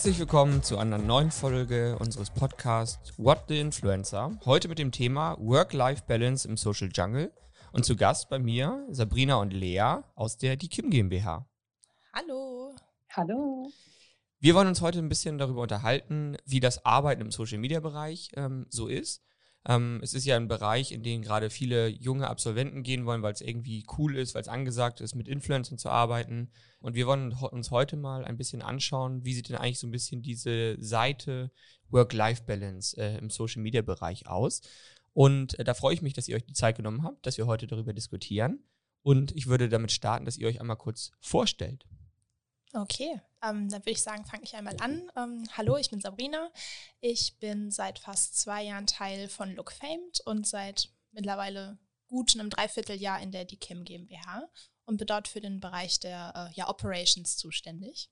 Herzlich willkommen zu einer neuen Folge unseres Podcasts What the Influencer. Heute mit dem Thema Work-Life-Balance im Social Jungle. Und zu Gast bei mir Sabrina und Lea aus der Die Kim GmbH. Hallo. Hallo. Wir wollen uns heute ein bisschen darüber unterhalten, wie das Arbeiten im Social-Media-Bereich ähm, so ist. Ähm, es ist ja ein Bereich, in den gerade viele junge Absolventen gehen wollen, weil es irgendwie cool ist, weil es angesagt ist, mit Influencern zu arbeiten. Und wir wollen uns heute mal ein bisschen anschauen, wie sieht denn eigentlich so ein bisschen diese Seite Work-Life-Balance äh, im Social-Media-Bereich aus. Und äh, da freue ich mich, dass ihr euch die Zeit genommen habt, dass wir heute darüber diskutieren. Und ich würde damit starten, dass ihr euch einmal kurz vorstellt. Okay, ähm, dann würde ich sagen, fange ich einmal an. Ähm, hallo, ich bin Sabrina. Ich bin seit fast zwei Jahren Teil von Look Famed und seit mittlerweile gut einem Dreivierteljahr in der DKIM GmbH und bin dort für den Bereich der äh, ja, Operations zuständig.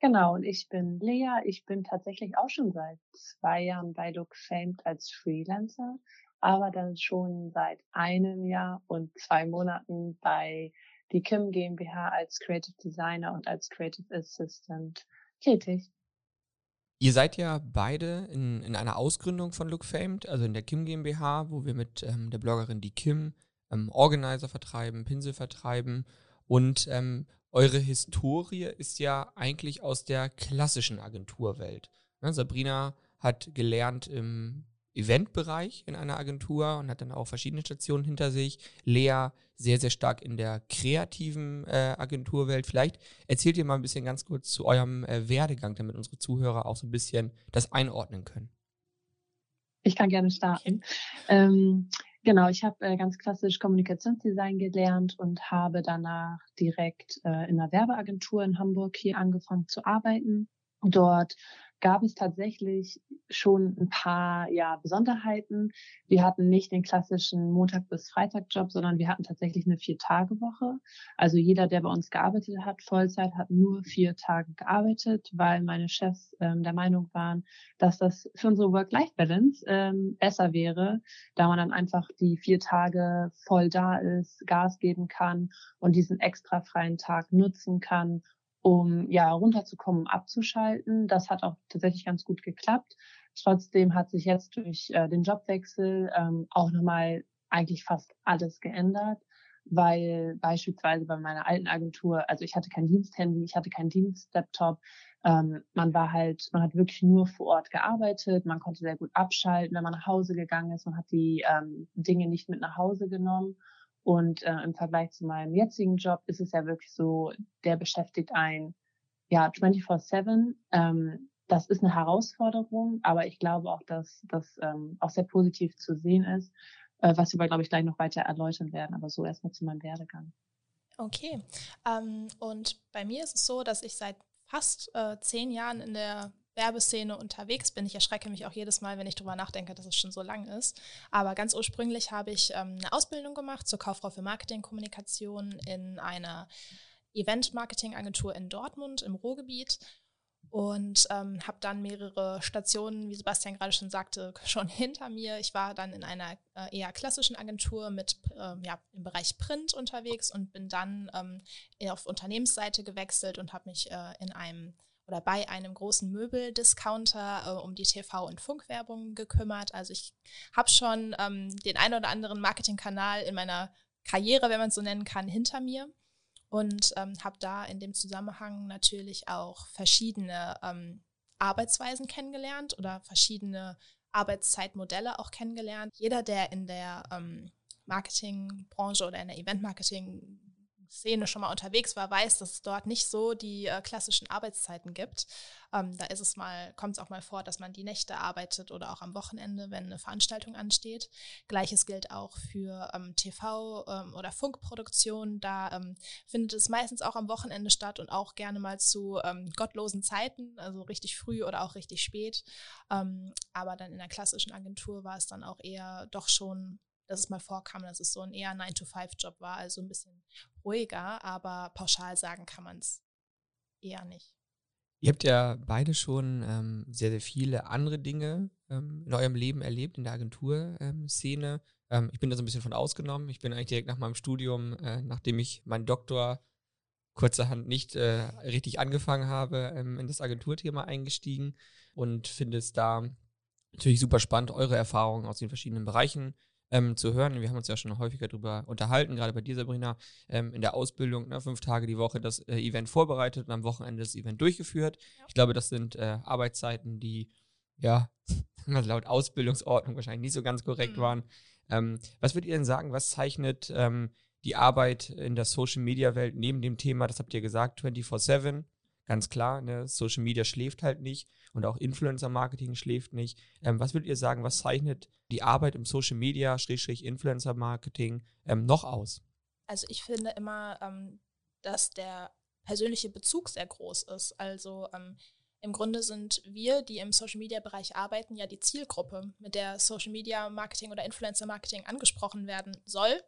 Genau, und ich bin Lea. Ich bin tatsächlich auch schon seit zwei Jahren bei Look Famed als Freelancer, aber dann schon seit einem Jahr und zwei Monaten bei die Kim GmbH als Creative Designer und als Creative Assistant tätig. Ihr seid ja beide in, in einer Ausgründung von Look Famed, also in der Kim GmbH, wo wir mit ähm, der Bloggerin die Kim ähm, Organizer vertreiben, Pinsel vertreiben und ähm, eure Historie ist ja eigentlich aus der klassischen Agenturwelt. Ne, Sabrina hat gelernt im Eventbereich in einer Agentur und hat dann auch verschiedene Stationen hinter sich. Lea sehr, sehr stark in der kreativen äh, Agenturwelt. Vielleicht erzählt ihr mal ein bisschen ganz kurz zu eurem äh, Werdegang, damit unsere Zuhörer auch so ein bisschen das einordnen können. Ich kann gerne starten. Ähm, genau, ich habe äh, ganz klassisch Kommunikationsdesign gelernt und habe danach direkt äh, in einer Werbeagentur in Hamburg hier angefangen zu arbeiten. Dort gab es tatsächlich schon ein paar ja, Besonderheiten. Wir hatten nicht den klassischen Montag bis Freitag Job, sondern wir hatten tatsächlich eine Vier-Tage-Woche. Also jeder, der bei uns gearbeitet hat, Vollzeit, hat nur vier Tage gearbeitet, weil meine Chefs ähm, der Meinung waren, dass das für unsere Work-Life-Balance ähm, besser wäre, da man dann einfach die vier Tage voll da ist, Gas geben kann und diesen extra freien Tag nutzen kann, um ja runterzukommen, abzuschalten. Das hat auch tatsächlich ganz gut geklappt. Trotzdem hat sich jetzt durch äh, den Jobwechsel ähm, auch nochmal eigentlich fast alles geändert, weil beispielsweise bei meiner alten Agentur, also ich hatte kein Diensthandy, ich hatte keinen Dienstlaptop, ähm, man war halt, man hat wirklich nur vor Ort gearbeitet, man konnte sehr gut abschalten, wenn man nach Hause gegangen ist, man hat die ähm, Dinge nicht mit nach Hause genommen und äh, im Vergleich zu meinem jetzigen Job ist es ja wirklich so, der beschäftigt einen ja 24/7. Ähm, das ist eine Herausforderung, aber ich glaube auch, dass das ähm, auch sehr positiv zu sehen ist, äh, was wir, glaube ich, gleich noch weiter erläutern werden. Aber so erstmal zu meinem Werdegang. Okay. Ähm, und bei mir ist es so, dass ich seit fast äh, zehn Jahren in der Werbeszene unterwegs bin. Ich erschrecke mich auch jedes Mal, wenn ich darüber nachdenke, dass es schon so lang ist. Aber ganz ursprünglich habe ich ähm, eine Ausbildung gemacht zur Kauffrau für Marketingkommunikation in einer Event-Marketing-Agentur in Dortmund im Ruhrgebiet und ähm, habe dann mehrere Stationen, wie Sebastian gerade schon sagte, schon hinter mir. Ich war dann in einer äh, eher klassischen Agentur mit äh, ja, im Bereich Print unterwegs und bin dann ähm, auf Unternehmensseite gewechselt und habe mich äh, in einem oder bei einem großen Möbeldiscounter äh, um die TV- und Funkwerbung gekümmert. Also ich habe schon ähm, den einen oder anderen Marketingkanal in meiner Karriere, wenn man es so nennen kann, hinter mir und ähm, habe da in dem Zusammenhang natürlich auch verschiedene ähm, Arbeitsweisen kennengelernt oder verschiedene Arbeitszeitmodelle auch kennengelernt. Jeder, der in der ähm, Marketingbranche oder in der Eventmarketing Szene schon mal unterwegs war, weiß, dass es dort nicht so die äh, klassischen Arbeitszeiten gibt. Ähm, da ist es mal, kommt es auch mal vor, dass man die Nächte arbeitet oder auch am Wochenende, wenn eine Veranstaltung ansteht. Gleiches gilt auch für ähm, TV ähm, oder Funkproduktion. Da ähm, findet es meistens auch am Wochenende statt und auch gerne mal zu ähm, gottlosen Zeiten, also richtig früh oder auch richtig spät. Ähm, aber dann in der klassischen Agentur war es dann auch eher doch schon dass es mal vorkam, dass es so ein eher 9-to-5-Job war, also ein bisschen ruhiger, aber pauschal sagen kann man es eher nicht. Ihr habt ja beide schon ähm, sehr, sehr viele andere Dinge ähm, in eurem Leben erlebt, in der Agenturszene. Ähm, ich bin da so ein bisschen von ausgenommen. Ich bin eigentlich direkt nach meinem Studium, äh, nachdem ich meinen Doktor kurzerhand nicht äh, richtig angefangen habe, ähm, in das Agenturthema eingestiegen und finde es da natürlich super spannend, eure Erfahrungen aus den verschiedenen Bereichen ähm, zu hören. Wir haben uns ja schon häufiger darüber unterhalten, gerade bei dir, Sabrina, ähm, in der Ausbildung, ne, fünf Tage die Woche das äh, Event vorbereitet und am Wochenende das Event durchgeführt. Ja. Ich glaube, das sind äh, Arbeitszeiten, die ja laut Ausbildungsordnung wahrscheinlich nicht so ganz korrekt mhm. waren. Ähm, was würdet ihr denn sagen, was zeichnet ähm, die Arbeit in der Social Media Welt neben dem Thema, das habt ihr gesagt, 24-7? Ganz klar, ne, Social Media schläft halt nicht und auch Influencer Marketing schläft nicht. Ähm, was würdet ihr sagen, was zeichnet die Arbeit im Social Media, Schrägstrich Influencer Marketing ähm, noch aus? Also ich finde immer, ähm, dass der persönliche Bezug sehr groß ist. Also ähm, im Grunde sind wir, die im Social Media Bereich arbeiten, ja die Zielgruppe, mit der Social Media Marketing oder Influencer Marketing angesprochen werden soll.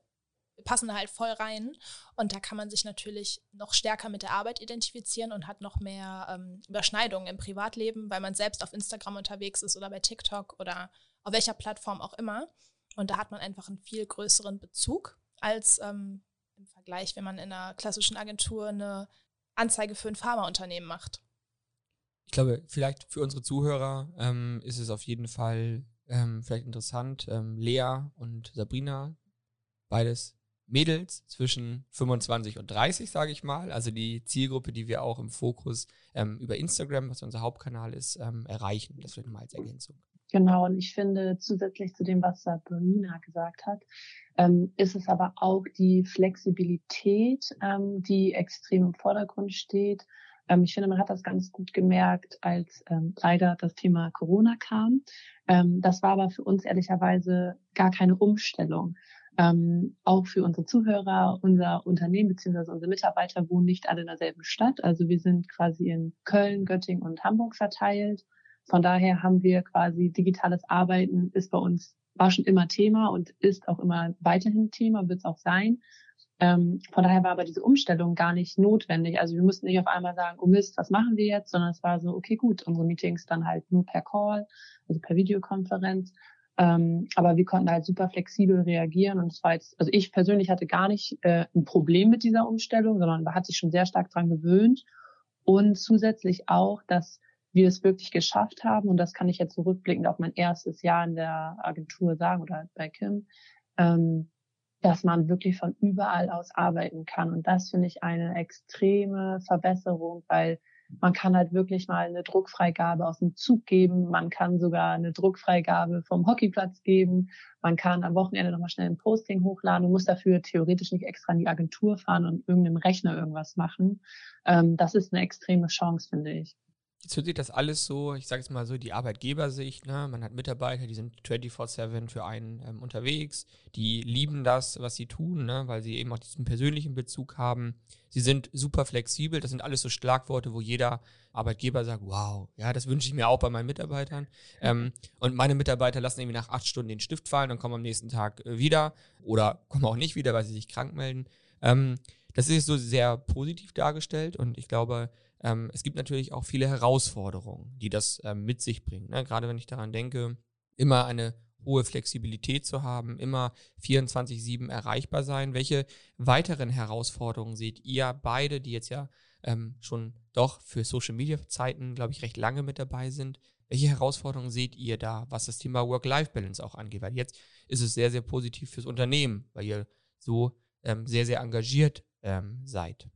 Passen da halt voll rein und da kann man sich natürlich noch stärker mit der Arbeit identifizieren und hat noch mehr ähm, Überschneidungen im Privatleben, weil man selbst auf Instagram unterwegs ist oder bei TikTok oder auf welcher Plattform auch immer. Und da hat man einfach einen viel größeren Bezug als ähm, im Vergleich, wenn man in einer klassischen Agentur eine Anzeige für ein Pharmaunternehmen macht. Ich glaube, vielleicht für unsere Zuhörer ähm, ist es auf jeden Fall ähm, vielleicht interessant. Ähm, Lea und Sabrina, beides Mädels zwischen 25 und 30, sage ich mal. Also die Zielgruppe, die wir auch im Fokus ähm, über Instagram, was unser Hauptkanal ist, ähm, erreichen. Das wird nochmal als Ergänzung. Genau, und ich finde zusätzlich zu dem, was Sabrina gesagt hat, ähm, ist es aber auch die Flexibilität, ähm, die extrem im Vordergrund steht. Ähm, ich finde, man hat das ganz gut gemerkt, als ähm, leider das Thema Corona kam. Das war aber für uns ehrlicherweise gar keine Umstellung. Ähm, auch für unsere Zuhörer, unser Unternehmen bzw. unsere Mitarbeiter wohnen nicht alle in derselben Stadt. Also wir sind quasi in Köln, Göttingen und Hamburg verteilt. Von daher haben wir quasi digitales Arbeiten ist bei uns, war schon immer Thema und ist auch immer weiterhin Thema, wird es auch sein. Ähm, von daher war aber diese Umstellung gar nicht notwendig. Also wir mussten nicht auf einmal sagen, oh Mist, was machen wir jetzt, sondern es war so, okay, gut, unsere Meetings dann halt nur per Call, also per Videokonferenz. Ähm, aber wir konnten halt super flexibel reagieren und es war jetzt, also ich persönlich hatte gar nicht äh, ein Problem mit dieser Umstellung, sondern hat sich schon sehr stark dran gewöhnt. Und zusätzlich auch, dass wir es wirklich geschafft haben und das kann ich jetzt zurückblickend auf mein erstes Jahr in der Agentur sagen oder bei Kim, ähm, dass man wirklich von überall aus arbeiten kann. Und das finde ich eine extreme Verbesserung, weil man kann halt wirklich mal eine Druckfreigabe aus dem Zug geben. Man kann sogar eine Druckfreigabe vom Hockeyplatz geben. Man kann am Wochenende nochmal schnell ein Posting hochladen und muss dafür theoretisch nicht extra in die Agentur fahren und irgendeinem Rechner irgendwas machen. Ähm, das ist eine extreme Chance, finde ich. Jetzt hört sich das alles so, ich sage jetzt mal so, die Arbeitgebersicht, ne? man hat Mitarbeiter, die sind 24-7 für einen ähm, unterwegs, die lieben das, was sie tun, ne? weil sie eben auch diesen persönlichen Bezug haben. Sie sind super flexibel, das sind alles so Schlagworte, wo jeder Arbeitgeber sagt, wow, ja, das wünsche ich mir auch bei meinen Mitarbeitern. Ähm, und meine Mitarbeiter lassen irgendwie nach acht Stunden den Stift fallen und kommen am nächsten Tag äh, wieder oder kommen auch nicht wieder, weil sie sich krank melden. Ähm, das ist so sehr positiv dargestellt und ich glaube, ähm, es gibt natürlich auch viele Herausforderungen, die das ähm, mit sich bringen. Ne? Gerade wenn ich daran denke, immer eine hohe Flexibilität zu haben, immer 24-7 erreichbar sein. Welche weiteren Herausforderungen seht ihr beide, die jetzt ja ähm, schon doch für Social Media Zeiten, glaube ich, recht lange mit dabei sind? Welche Herausforderungen seht ihr da, was das Thema Work-Life-Balance auch angeht? Weil jetzt ist es sehr, sehr positiv fürs Unternehmen, weil ihr so ähm, sehr, sehr engagiert ähm, seid.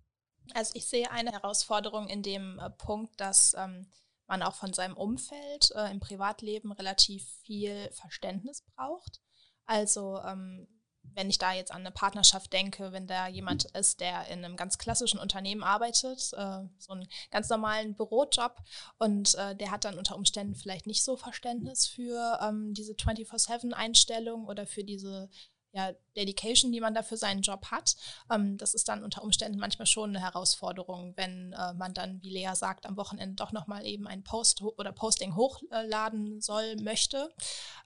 Also ich sehe eine Herausforderung in dem äh, Punkt, dass ähm, man auch von seinem Umfeld äh, im Privatleben relativ viel Verständnis braucht. Also ähm, wenn ich da jetzt an eine Partnerschaft denke, wenn da jemand ist, der in einem ganz klassischen Unternehmen arbeitet, äh, so einen ganz normalen Bürojob und äh, der hat dann unter Umständen vielleicht nicht so Verständnis für ähm, diese 24-7-Einstellung oder für diese ja, Dedication, die man da für seinen Job hat. Ähm, das ist dann unter Umständen manchmal schon eine Herausforderung, wenn äh, man dann, wie Lea sagt, am Wochenende doch nochmal eben ein Post oder Posting hochladen soll, möchte,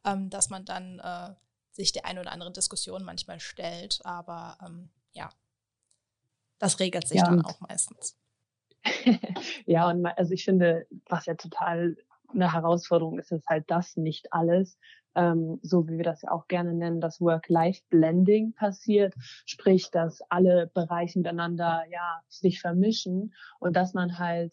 ähm, dass man dann äh, sich der ein oder andere Diskussion manchmal stellt. Aber ähm, ja, das regelt sich ja, dann auch meistens. ja, und also ich finde, was ja total eine Herausforderung ist, ist halt das nicht alles. Ähm, so wie wir das ja auch gerne nennen, das Work-Life-Blending passiert, sprich, dass alle Bereiche miteinander ja sich vermischen und dass man halt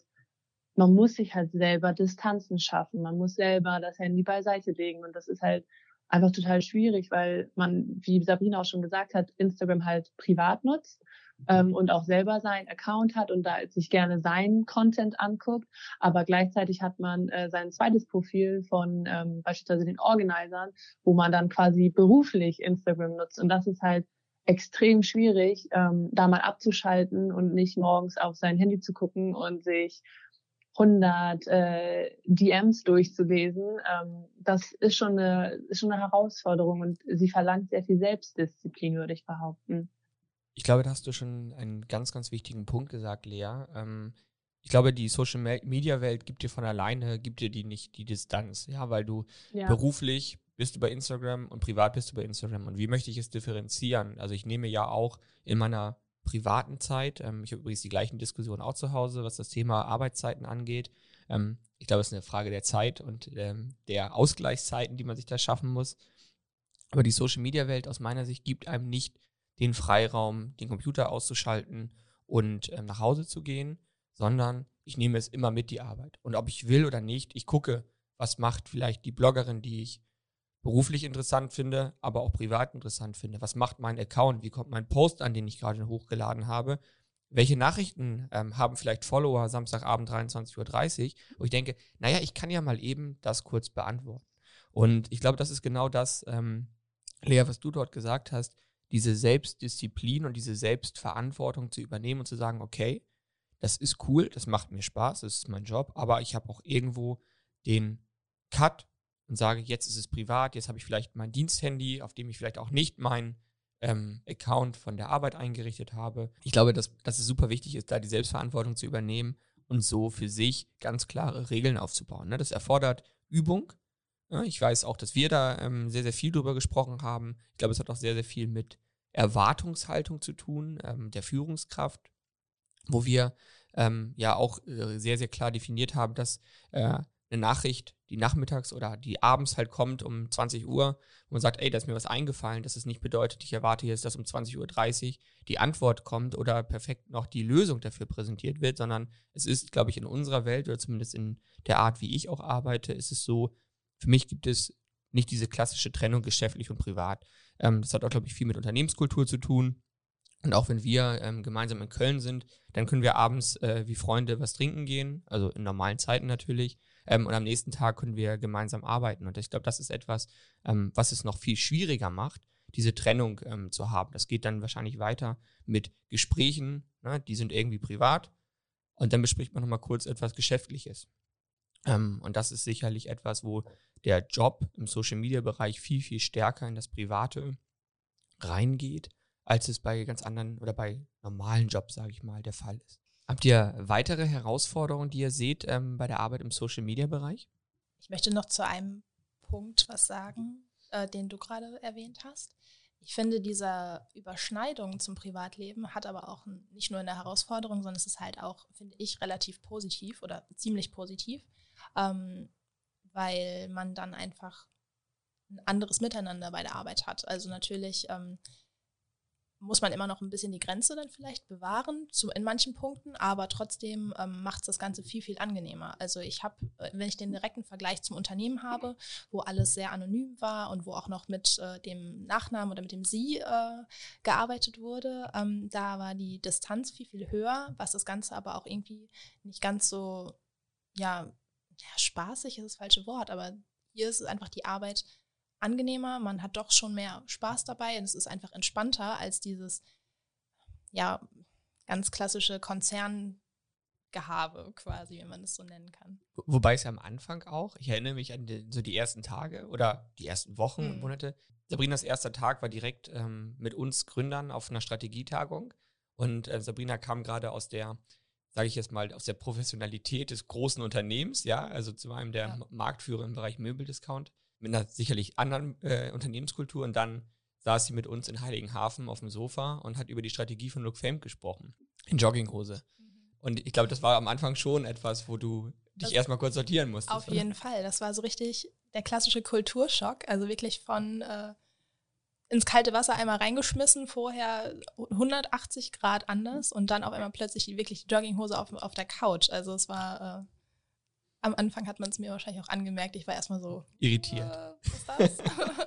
man muss sich halt selber Distanzen schaffen, man muss selber das Handy beiseite legen und das ist halt einfach total schwierig, weil man, wie Sabrina auch schon gesagt hat, Instagram halt privat nutzt ähm, und auch selber seinen Account hat und da sich gerne seinen Content anguckt. Aber gleichzeitig hat man äh, sein zweites Profil von ähm, beispielsweise den Organisern, wo man dann quasi beruflich Instagram nutzt. Und das ist halt extrem schwierig, ähm, da mal abzuschalten und nicht morgens auf sein Handy zu gucken und sich 100 äh, DMs durchzulesen, ähm, das ist schon, eine, ist schon eine Herausforderung und sie verlangt sehr viel Selbstdisziplin, würde ich behaupten. Ich glaube, da hast du schon einen ganz, ganz wichtigen Punkt gesagt, Lea. Ähm, ich glaube, die Social Media Welt gibt dir von alleine, gibt dir die nicht die Distanz, ja, weil du ja. beruflich bist du bei Instagram und privat bist du bei Instagram. Und wie möchte ich es differenzieren? Also ich nehme ja auch in meiner privaten Zeit. Ähm, ich habe übrigens die gleichen Diskussionen auch zu Hause, was das Thema Arbeitszeiten angeht. Ähm, ich glaube, es ist eine Frage der Zeit und ähm, der Ausgleichszeiten, die man sich da schaffen muss. Aber die Social-Media-Welt aus meiner Sicht gibt einem nicht den Freiraum, den Computer auszuschalten und ähm, nach Hause zu gehen, sondern ich nehme es immer mit die Arbeit. Und ob ich will oder nicht, ich gucke, was macht vielleicht die Bloggerin, die ich beruflich interessant finde, aber auch privat interessant finde. Was macht mein Account? Wie kommt mein Post an, den ich gerade hochgeladen habe? Welche Nachrichten ähm, haben vielleicht Follower Samstagabend 23.30 Uhr? Wo ich denke, naja, ich kann ja mal eben das kurz beantworten. Und ich glaube, das ist genau das, ähm, Lea, was du dort gesagt hast, diese Selbstdisziplin und diese Selbstverantwortung zu übernehmen und zu sagen, okay, das ist cool, das macht mir Spaß, das ist mein Job, aber ich habe auch irgendwo den Cut und sage, jetzt ist es privat, jetzt habe ich vielleicht mein Diensthandy, auf dem ich vielleicht auch nicht meinen ähm, Account von der Arbeit eingerichtet habe. Ich glaube, dass, dass es super wichtig ist, da die Selbstverantwortung zu übernehmen und so für sich ganz klare Regeln aufzubauen. Ne? Das erfordert Übung. Ja, ich weiß auch, dass wir da ähm, sehr, sehr viel drüber gesprochen haben. Ich glaube, es hat auch sehr, sehr viel mit Erwartungshaltung zu tun, ähm, der Führungskraft, wo wir ähm, ja auch äh, sehr, sehr klar definiert haben, dass äh, eine Nachricht, die nachmittags oder die abends halt kommt um 20 Uhr, wo man sagt, ey, da ist mir was eingefallen, dass es nicht bedeutet, ich erwarte jetzt, dass um 20.30 Uhr die Antwort kommt oder perfekt noch die Lösung dafür präsentiert wird, sondern es ist, glaube ich, in unserer Welt oder zumindest in der Art, wie ich auch arbeite, ist es so, für mich gibt es nicht diese klassische Trennung geschäftlich und privat. Ähm, das hat auch, glaube ich, viel mit Unternehmenskultur zu tun. Und auch wenn wir ähm, gemeinsam in Köln sind, dann können wir abends äh, wie Freunde was trinken gehen, also in normalen Zeiten natürlich. Ähm, und am nächsten Tag können wir gemeinsam arbeiten. Und ich glaube, das ist etwas, ähm, was es noch viel schwieriger macht, diese Trennung ähm, zu haben. Das geht dann wahrscheinlich weiter mit Gesprächen, ne? die sind irgendwie privat. Und dann bespricht man nochmal kurz etwas Geschäftliches. Ähm, und das ist sicherlich etwas, wo der Job im Social-Media-Bereich viel, viel stärker in das Private reingeht, als es bei ganz anderen oder bei normalen Jobs, sage ich mal, der Fall ist. Habt ihr weitere Herausforderungen, die ihr seht ähm, bei der Arbeit im Social-Media-Bereich? Ich möchte noch zu einem Punkt was sagen, äh, den du gerade erwähnt hast. Ich finde, diese Überschneidung zum Privatleben hat aber auch nicht nur eine Herausforderung, sondern es ist halt auch, finde ich, relativ positiv oder ziemlich positiv, ähm, weil man dann einfach ein anderes Miteinander bei der Arbeit hat. Also natürlich ähm, muss man immer noch ein bisschen die Grenze dann vielleicht bewahren, zu, in manchen Punkten, aber trotzdem ähm, macht es das Ganze viel, viel angenehmer. Also ich habe, äh, wenn ich den direkten Vergleich zum Unternehmen habe, wo alles sehr anonym war und wo auch noch mit äh, dem Nachnamen oder mit dem Sie äh, gearbeitet wurde, ähm, da war die Distanz viel, viel höher, was das Ganze aber auch irgendwie nicht ganz so, ja, ja spaßig ist das falsche Wort, aber hier ist es einfach die Arbeit angenehmer, man hat doch schon mehr Spaß dabei und es ist einfach entspannter als dieses, ja, ganz klassische Konzerngehabe quasi, wenn man das so nennen kann. Wobei es ja am Anfang auch, ich erinnere mich an die, so die ersten Tage oder die ersten Wochen mhm. und Monate. Sabrinas erster Tag war direkt ähm, mit uns Gründern auf einer Strategietagung und äh, Sabrina kam gerade aus der sage ich jetzt mal, aus der Professionalität des großen Unternehmens, ja, also zu einem der ja. Marktführer im Bereich Möbeldiscount mit einer sicherlich anderen äh, Unternehmenskultur und dann saß sie mit uns in Heiligenhafen auf dem Sofa und hat über die Strategie von Look Fame gesprochen. In Jogginghose. Mhm. Und ich glaube, das war am Anfang schon etwas, wo du dich erstmal kurz sortieren musstest. Auf oder? jeden Fall. Das war so richtig der klassische Kulturschock, also wirklich von äh, ins kalte Wasser einmal reingeschmissen, vorher 180 Grad anders und dann auf einmal plötzlich die wirklich Jogginghose auf, auf der Couch. Also es war, äh, am Anfang hat man es mir wahrscheinlich auch angemerkt, ich war erstmal so irritiert. Äh, was ist das?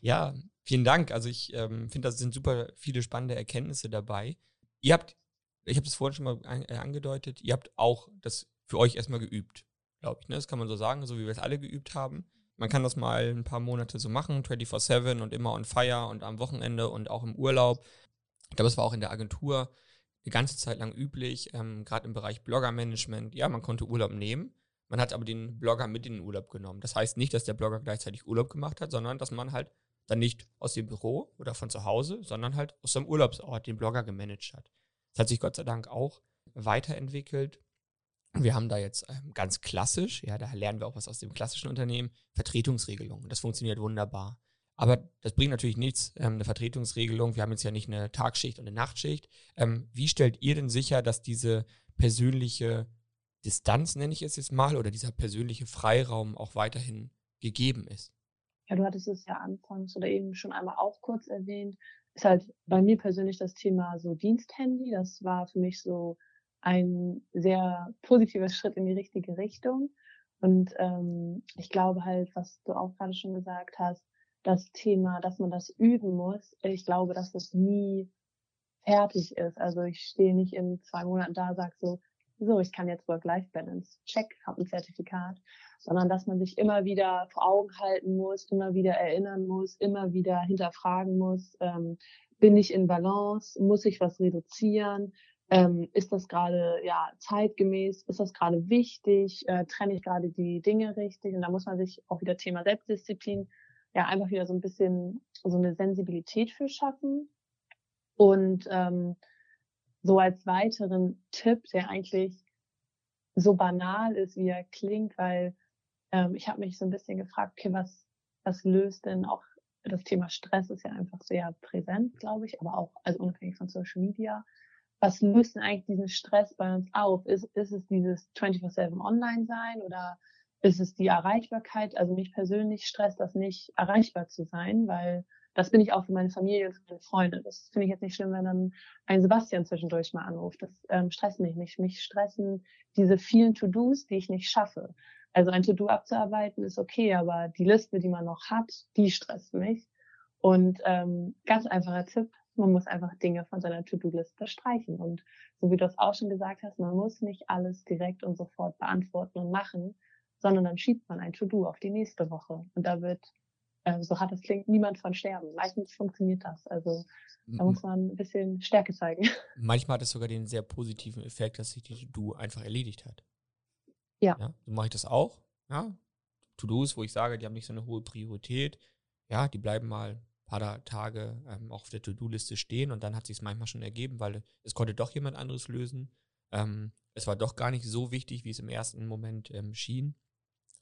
ja, vielen Dank. Also ich ähm, finde, da sind super viele spannende Erkenntnisse dabei. Ihr habt, ich habe das vorhin schon mal an, äh, angedeutet, ihr habt auch das für euch erstmal geübt, glaube ich. Ne? Das kann man so sagen, so wie wir es alle geübt haben. Man kann das mal ein paar Monate so machen, 24-7 und immer on fire und am Wochenende und auch im Urlaub. Ich glaube, es war auch in der Agentur eine ganze Zeit lang üblich, ähm, gerade im Bereich Blogger-Management. Ja, man konnte Urlaub nehmen. Man hat aber den Blogger mit in den Urlaub genommen. Das heißt nicht, dass der Blogger gleichzeitig Urlaub gemacht hat, sondern dass man halt dann nicht aus dem Büro oder von zu Hause, sondern halt aus seinem Urlaubsort den Blogger gemanagt hat. Das hat sich Gott sei Dank auch weiterentwickelt. Wir haben da jetzt ähm, ganz klassisch, ja, da lernen wir auch was aus dem klassischen Unternehmen, Vertretungsregelungen. Das funktioniert wunderbar. Aber das bringt natürlich nichts, ähm, eine Vertretungsregelung. Wir haben jetzt ja nicht eine Tagschicht und eine Nachtschicht. Ähm, wie stellt ihr denn sicher, dass diese persönliche Distanz, nenne ich es jetzt mal, oder dieser persönliche Freiraum auch weiterhin gegeben ist? Ja, du hattest es ja anfangs oder eben schon einmal auch kurz erwähnt. Ist halt bei mir persönlich das Thema so Diensthandy. Das war für mich so ein sehr positiver Schritt in die richtige Richtung. Und ähm, ich glaube halt, was du auch gerade schon gesagt hast, das Thema, dass man das üben muss, ich glaube, dass das nie fertig ist. Also ich stehe nicht in zwei Monaten da, sag so, so, ich kann jetzt Work-Life-Balance, check, habe ein Zertifikat, sondern dass man sich immer wieder vor Augen halten muss, immer wieder erinnern muss, immer wieder hinterfragen muss, ähm, bin ich in Balance, muss ich was reduzieren, ähm, ist das gerade ja zeitgemäß? Ist das gerade wichtig? Äh, trenne ich gerade die Dinge richtig? Und da muss man sich auch wieder Thema Selbstdisziplin ja einfach wieder so ein bisschen so eine Sensibilität für schaffen. Und ähm, so als weiteren Tipp, der eigentlich so banal ist, wie er klingt, weil ähm, ich habe mich so ein bisschen gefragt, okay, was, was löst denn auch das Thema Stress ist ja einfach sehr präsent, glaube ich, aber auch also unabhängig von Social Media was löst denn eigentlich diesen Stress bei uns auf? Ist, ist es dieses 24-7 online sein oder ist es die Erreichbarkeit? Also mich persönlich stresst das nicht, erreichbar zu sein, weil das bin ich auch für meine Familie und für meine Freunde. Das finde ich jetzt nicht schlimm, wenn dann ein Sebastian zwischendurch mal anruft. Das ähm, stresst mich nicht. Mich stressen diese vielen To-Dos, die ich nicht schaffe. Also ein To-Do abzuarbeiten ist okay, aber die Liste, die man noch hat, die stresst mich. Und ähm, ganz einfacher Tipp, man muss einfach Dinge von seiner To-Do-Liste streichen. Und so wie du es auch schon gesagt hast, man muss nicht alles direkt und sofort beantworten und machen, sondern dann schiebt man ein To-Do auf die nächste Woche. Und da wird, äh, so hart es klingt, niemand von sterben. Meistens funktioniert das. Also da muss man ein bisschen Stärke zeigen. Manchmal hat es sogar den sehr positiven Effekt, dass sich die To-Do einfach erledigt hat. Ja. ja so mache ich das auch. Ja. To-Dos, wo ich sage, die haben nicht so eine hohe Priorität. Ja, die bleiben mal paar Tage ähm, auch auf der To-Do-Liste stehen und dann hat sich es manchmal schon ergeben, weil es konnte doch jemand anderes lösen. Ähm, es war doch gar nicht so wichtig, wie es im ersten Moment ähm, schien.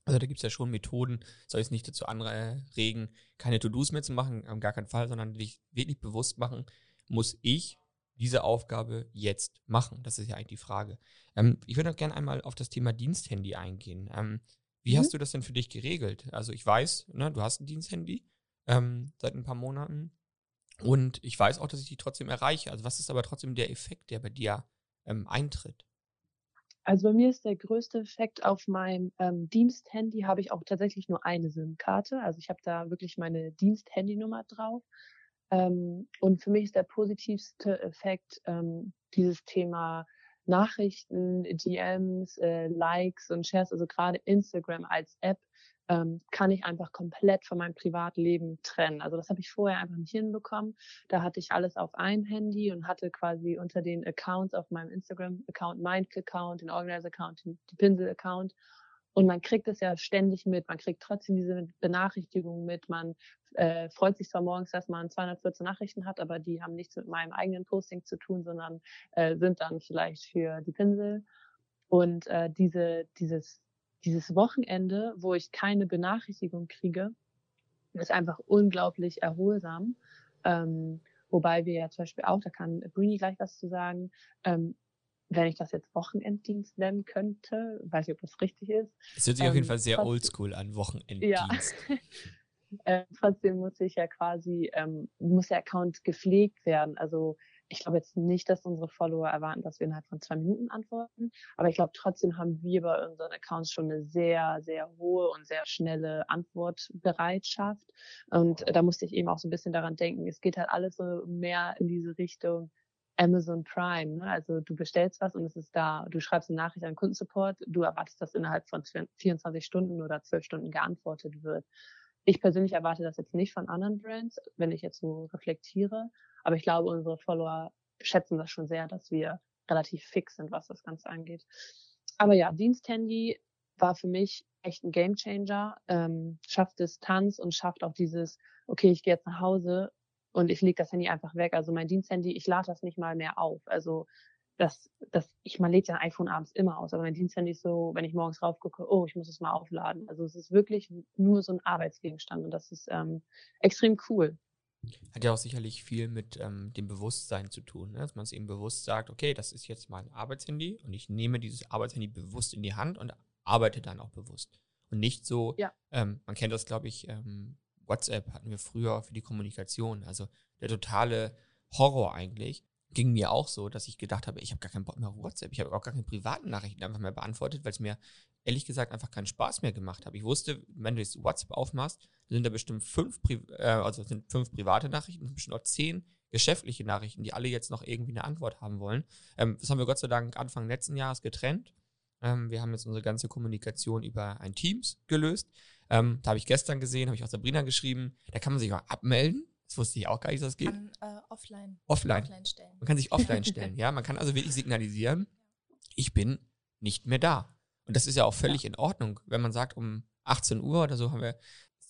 Also da gibt es ja schon Methoden, soll ich es nicht dazu anregen, keine To-Dos mehr zu machen, am gar keinen Fall, sondern dich wirklich bewusst machen, muss ich diese Aufgabe jetzt machen? Das ist ja eigentlich die Frage. Ähm, ich würde auch gerne einmal auf das Thema Diensthandy eingehen. Ähm, wie mhm. hast du das denn für dich geregelt? Also ich weiß, ne, du hast ein Diensthandy ähm, seit ein paar Monaten. Und ich weiß auch, dass ich die trotzdem erreiche. Also was ist aber trotzdem der Effekt, der bei dir ähm, eintritt? Also bei mir ist der größte Effekt auf meinem ähm, Diensthandy habe ich auch tatsächlich nur eine SIM-Karte. Also ich habe da wirklich meine Diensthandynummer drauf. Ähm, und für mich ist der positivste Effekt ähm, dieses Thema Nachrichten, DMs, äh, Likes und Shares, also gerade Instagram als App kann ich einfach komplett von meinem Privatleben trennen. Also das habe ich vorher einfach nicht hinbekommen. Da hatte ich alles auf ein Handy und hatte quasi unter den Accounts auf meinem Instagram-Account, Mind-Account, den Organizer-Account, den Pinsel-Account. Und man kriegt es ja ständig mit. Man kriegt trotzdem diese Benachrichtigungen mit. Man äh, freut sich zwar morgens, dass man 214 Nachrichten hat, aber die haben nichts mit meinem eigenen Posting zu tun, sondern äh, sind dann vielleicht für die Pinsel. Und äh, diese, dieses dieses Wochenende, wo ich keine Benachrichtigung kriege, ist einfach unglaublich erholsam. Ähm, wobei wir ja zum Beispiel auch, da kann Brini gleich was zu sagen, ähm, wenn ich das jetzt Wochenenddienst nennen könnte, weiß ich, ob das richtig ist. Es hört sich ähm, auf jeden Fall sehr oldschool an, Wochenenddienst. Ja. äh, trotzdem muss ich ja quasi, ähm, muss der Account gepflegt werden. Also ich glaube jetzt nicht, dass unsere Follower erwarten, dass wir innerhalb von zwei Minuten antworten. Aber ich glaube, trotzdem haben wir bei unseren Accounts schon eine sehr, sehr hohe und sehr schnelle Antwortbereitschaft. Und da musste ich eben auch so ein bisschen daran denken, es geht halt alles so mehr in diese Richtung, Amazon Prime. Ne? Also du bestellst was und es ist da. Du schreibst eine Nachricht an Kundensupport. Du erwartest, dass innerhalb von 24 Stunden oder 12 Stunden geantwortet wird. Ich persönlich erwarte das jetzt nicht von anderen Brands, wenn ich jetzt so reflektiere. Aber ich glaube, unsere Follower schätzen das schon sehr, dass wir relativ fix sind, was das Ganze angeht. Aber ja, Diensthandy war für mich echt ein Gamechanger. Ähm, schafft Distanz und schafft auch dieses, okay, ich gehe jetzt nach Hause und ich lege das Handy einfach weg. Also mein Diensthandy, ich lade das nicht mal mehr auf. Also das, das, ich man lädt ja ein iPhone abends immer aus, aber mein Diensthandy ist so, wenn ich morgens raufgucke, oh, ich muss es mal aufladen. Also es ist wirklich nur so ein Arbeitsgegenstand und das ist ähm, extrem cool. Hat ja auch sicherlich viel mit ähm, dem Bewusstsein zu tun, ne? dass man es eben bewusst sagt, okay, das ist jetzt mein Arbeitshandy und ich nehme dieses Arbeitshandy bewusst in die Hand und arbeite dann auch bewusst. Und nicht so, ja. ähm, man kennt das, glaube ich, ähm, WhatsApp hatten wir früher für die Kommunikation. Also der totale Horror eigentlich. Ging mir auch so, dass ich gedacht habe, ich habe gar keinen Bock mehr auf WhatsApp. Ich habe auch gar keine privaten Nachrichten einfach mehr beantwortet, weil es mir ehrlich gesagt einfach keinen Spaß mehr gemacht hat. Ich wusste, wenn du jetzt WhatsApp aufmachst, sind da bestimmt fünf, Pri äh, also sind fünf private Nachrichten, sind bestimmt auch zehn geschäftliche Nachrichten, die alle jetzt noch irgendwie eine Antwort haben wollen. Ähm, das haben wir Gott sei Dank Anfang letzten Jahres getrennt. Ähm, wir haben jetzt unsere ganze Kommunikation über ein Teams gelöst. Ähm, da habe ich gestern gesehen, habe ich auch Sabrina geschrieben, da kann man sich auch abmelden. Das wusste ich auch gar nicht, dass das geht. Kann, äh, offline. Offline. offline stellen. Man kann sich offline stellen, ja. Man kann also wirklich signalisieren, ich bin nicht mehr da. Und das ist ja auch völlig ja. in Ordnung, wenn man sagt, um 18 Uhr oder so haben wir,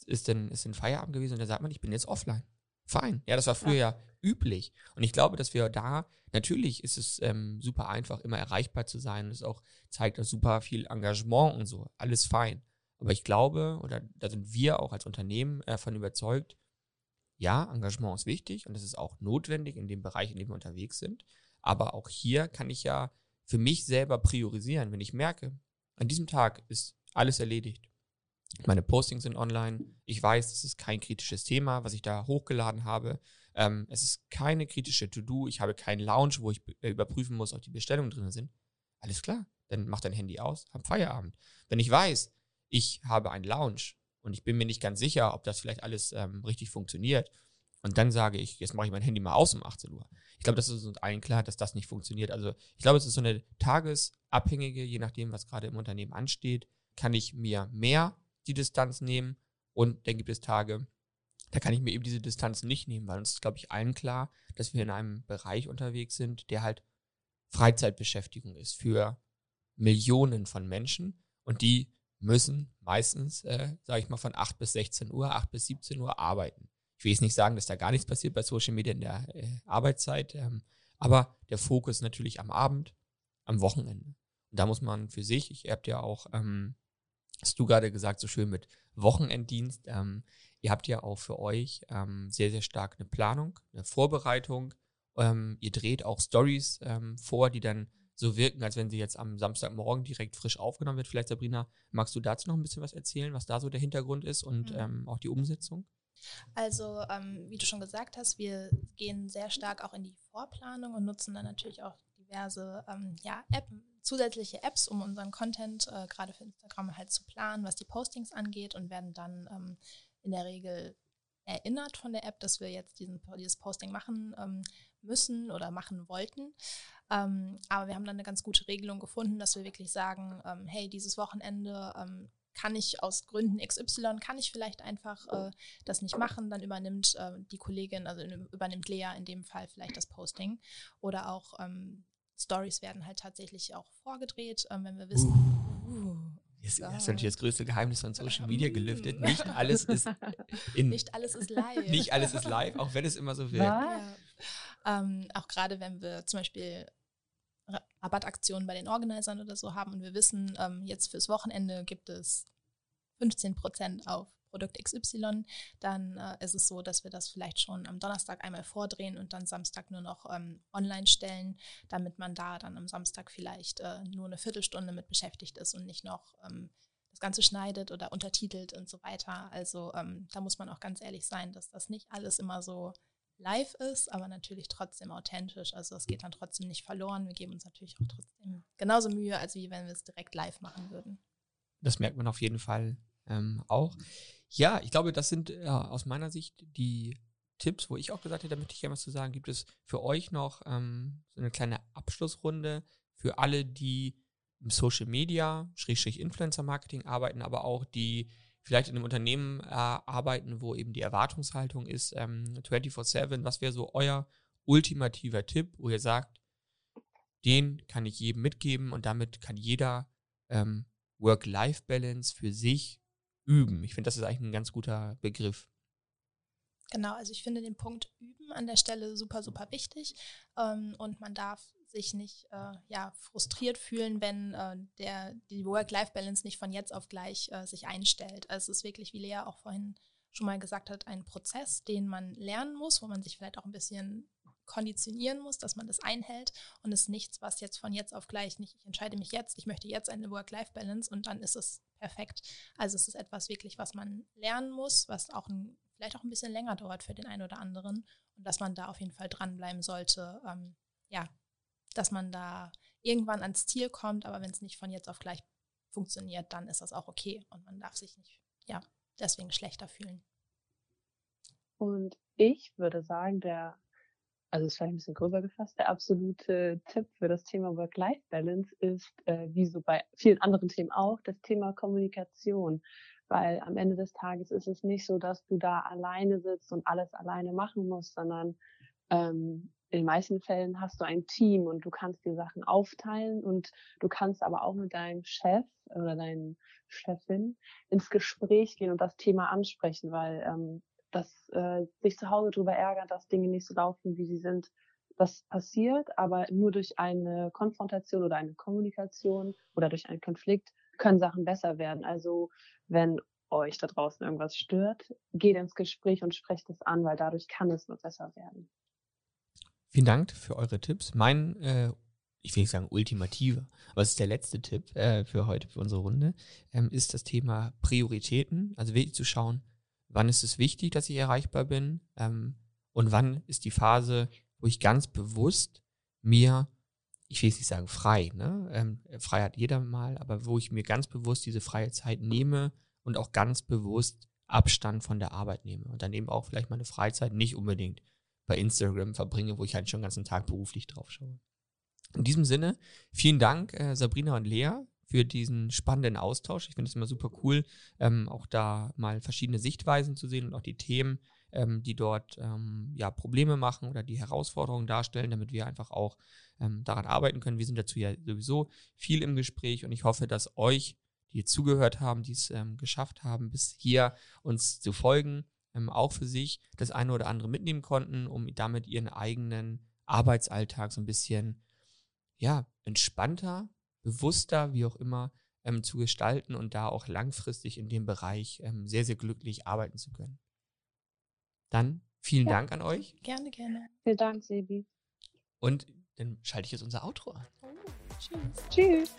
ist denn, ist denn Feierabend gewesen und da sagt man, ich bin jetzt offline. Fein. Ja, das war früher ja, ja üblich. Und ich glaube, dass wir da, natürlich ist es ähm, super einfach, immer erreichbar zu sein. Das auch zeigt auch super viel Engagement und so. Alles fein. Aber ich glaube, oder da sind wir auch als Unternehmen davon überzeugt, ja, Engagement ist wichtig und es ist auch notwendig in dem Bereich, in dem wir unterwegs sind. Aber auch hier kann ich ja für mich selber priorisieren. Wenn ich merke, an diesem Tag ist alles erledigt. Meine Postings sind online. Ich weiß, es ist kein kritisches Thema, was ich da hochgeladen habe. Ähm, es ist keine kritische To-Do. Ich habe keinen Lounge, wo ich äh, überprüfen muss, ob die Bestellungen drin sind. Alles klar. Dann mach dein Handy aus, hab Feierabend. Wenn ich weiß, ich habe einen Lounge und ich bin mir nicht ganz sicher, ob das vielleicht alles ähm, richtig funktioniert. Und dann sage ich, jetzt mache ich mein Handy mal aus um 18 Uhr. Ich glaube, das ist uns allen klar, dass das nicht funktioniert. Also ich glaube, es ist so eine tagesabhängige, je nachdem, was gerade im Unternehmen ansteht, kann ich mir mehr die Distanz nehmen und dann gibt es Tage, da kann ich mir eben diese Distanz nicht nehmen, weil uns ist, glaube ich, allen klar, dass wir in einem Bereich unterwegs sind, der halt Freizeitbeschäftigung ist für Millionen von Menschen und die müssen meistens, äh, sage ich mal, von 8 bis 16 Uhr, 8 bis 17 Uhr arbeiten. Ich will jetzt nicht sagen, dass da gar nichts passiert bei Social Media in der äh, Arbeitszeit, ähm, aber der Fokus natürlich am Abend, am Wochenende. Und da muss man für sich, ich habt ja auch, ähm, hast du gerade gesagt, so schön mit Wochenenddienst, ähm, ihr habt ja auch für euch ähm, sehr, sehr stark eine Planung, eine Vorbereitung. Ähm, ihr dreht auch Stories ähm, vor, die dann so wirken, als wenn sie jetzt am Samstagmorgen direkt frisch aufgenommen wird. Vielleicht, Sabrina, magst du dazu noch ein bisschen was erzählen, was da so der Hintergrund ist und mhm. ähm, auch die Umsetzung? Also, ähm, wie du schon gesagt hast, wir gehen sehr stark auch in die Vorplanung und nutzen dann natürlich auch diverse ähm, ja, App, zusätzliche Apps, um unseren Content äh, gerade für Instagram halt zu planen, was die Postings angeht und werden dann ähm, in der Regel erinnert von der App, dass wir jetzt diesen, dieses Posting machen ähm, müssen oder machen wollten. Ähm, aber wir haben dann eine ganz gute Regelung gefunden, dass wir wirklich sagen, ähm, hey, dieses Wochenende ähm, kann ich aus Gründen XY, kann ich vielleicht einfach äh, das nicht machen, dann übernimmt äh, die Kollegin, also übernimmt Lea in dem Fall vielleicht das Posting. Oder auch ähm, Stories werden halt tatsächlich auch vorgedreht, ähm, wenn wir wissen. Uh. Jetzt, so. Hast du natürlich das größte Geheimnis von Social Media gelüftet. Nicht alles ist in, Nicht alles ist live. Nicht alles ist live, auch wenn es immer so wirkt. Ja. Ähm, auch gerade wenn wir zum Beispiel Rabattaktionen bei den Organisern oder so haben und wir wissen, ähm, jetzt fürs Wochenende gibt es 15 Prozent auf Produkt XY, dann äh, ist es so, dass wir das vielleicht schon am Donnerstag einmal vordrehen und dann Samstag nur noch ähm, online stellen, damit man da dann am Samstag vielleicht äh, nur eine Viertelstunde mit beschäftigt ist und nicht noch ähm, das Ganze schneidet oder untertitelt und so weiter. Also ähm, da muss man auch ganz ehrlich sein, dass das nicht alles immer so live ist, aber natürlich trotzdem authentisch. Also es geht dann trotzdem nicht verloren. Wir geben uns natürlich auch trotzdem genauso Mühe, als wie wenn wir es direkt live machen würden. Das merkt man auf jeden Fall ähm, auch. Ja, ich glaube, das sind äh, aus meiner Sicht die Tipps, wo ich auch gesagt hätte, da möchte ich gerne was zu sagen. Gibt es für euch noch ähm, so eine kleine Abschlussrunde für alle, die im Social Media, Schrägstrich Influencer Marketing arbeiten, aber auch die vielleicht in einem Unternehmen äh, arbeiten, wo eben die Erwartungshaltung ist, ähm, 24-7, was wäre so euer ultimativer Tipp, wo ihr sagt, den kann ich jedem mitgeben und damit kann jeder ähm, Work-Life-Balance für sich üben. Ich finde, das ist eigentlich ein ganz guter Begriff. Genau, also ich finde den Punkt üben an der Stelle super, super wichtig. Ähm, und man darf sich nicht äh, ja, frustriert fühlen, wenn äh, der, die Work-Life-Balance nicht von jetzt auf gleich äh, sich einstellt. Also es ist wirklich, wie Lea auch vorhin schon mal gesagt hat, ein Prozess, den man lernen muss, wo man sich vielleicht auch ein bisschen konditionieren muss, dass man das einhält und es ist nichts, was jetzt von jetzt auf gleich nicht, ich entscheide mich jetzt, ich möchte jetzt eine Work-Life-Balance und dann ist es perfekt. Also es ist etwas wirklich, was man lernen muss, was auch ein, vielleicht auch ein bisschen länger dauert für den einen oder anderen und dass man da auf jeden Fall dranbleiben sollte, ähm, ja, dass man da irgendwann ans Ziel kommt, aber wenn es nicht von jetzt auf gleich funktioniert, dann ist das auch okay und man darf sich nicht, ja, deswegen schlechter fühlen. Und ich würde sagen, der, also ist vielleicht ein bisschen gröber gefasst, der absolute Tipp für das Thema Work-Life-Balance ist, äh, wie so bei vielen anderen Themen auch, das Thema Kommunikation. Weil am Ende des Tages ist es nicht so, dass du da alleine sitzt und alles alleine machen musst, sondern ähm, in den meisten Fällen hast du ein Team und du kannst die Sachen aufteilen und du kannst aber auch mit deinem Chef oder deinen Chefin ins Gespräch gehen und das Thema ansprechen, weil ähm, das äh, sich zu Hause darüber ärgern, dass Dinge nicht so laufen, wie sie sind, das passiert, aber nur durch eine Konfrontation oder eine Kommunikation oder durch einen Konflikt können Sachen besser werden. Also wenn euch da draußen irgendwas stört, geht ins Gespräch und sprecht es an, weil dadurch kann es nur besser werden. Vielen Dank für eure Tipps. Mein, äh, ich will nicht sagen ultimativer, aber es ist der letzte Tipp äh, für heute, für unsere Runde, ähm, ist das Thema Prioritäten. Also wirklich zu schauen, wann ist es wichtig, dass ich erreichbar bin ähm, und wann ist die Phase, wo ich ganz bewusst mir, ich will jetzt nicht sagen frei, ne? Ähm, frei hat jeder mal, aber wo ich mir ganz bewusst diese freie Zeit nehme und auch ganz bewusst Abstand von der Arbeit nehme und dann eben auch vielleicht meine Freizeit nicht unbedingt bei Instagram verbringe, wo ich halt schon den ganzen Tag beruflich drauf schaue. In diesem Sinne, vielen Dank, äh, Sabrina und Lea, für diesen spannenden Austausch. Ich finde es immer super cool, ähm, auch da mal verschiedene Sichtweisen zu sehen und auch die Themen, ähm, die dort ähm, ja Probleme machen oder die Herausforderungen darstellen, damit wir einfach auch ähm, daran arbeiten können. Wir sind dazu ja sowieso viel im Gespräch und ich hoffe, dass euch, die zugehört haben, die es ähm, geschafft haben, bis hier uns zu folgen, ähm, auch für sich das eine oder andere mitnehmen konnten, um damit ihren eigenen Arbeitsalltag so ein bisschen ja, entspannter, bewusster, wie auch immer, ähm, zu gestalten und da auch langfristig in dem Bereich ähm, sehr, sehr glücklich arbeiten zu können. Dann vielen ja. Dank an euch. Gerne, gerne. Vielen Dank, Sebi. Und dann schalte ich jetzt unser Outro an. Oh, tschüss. Tschüss.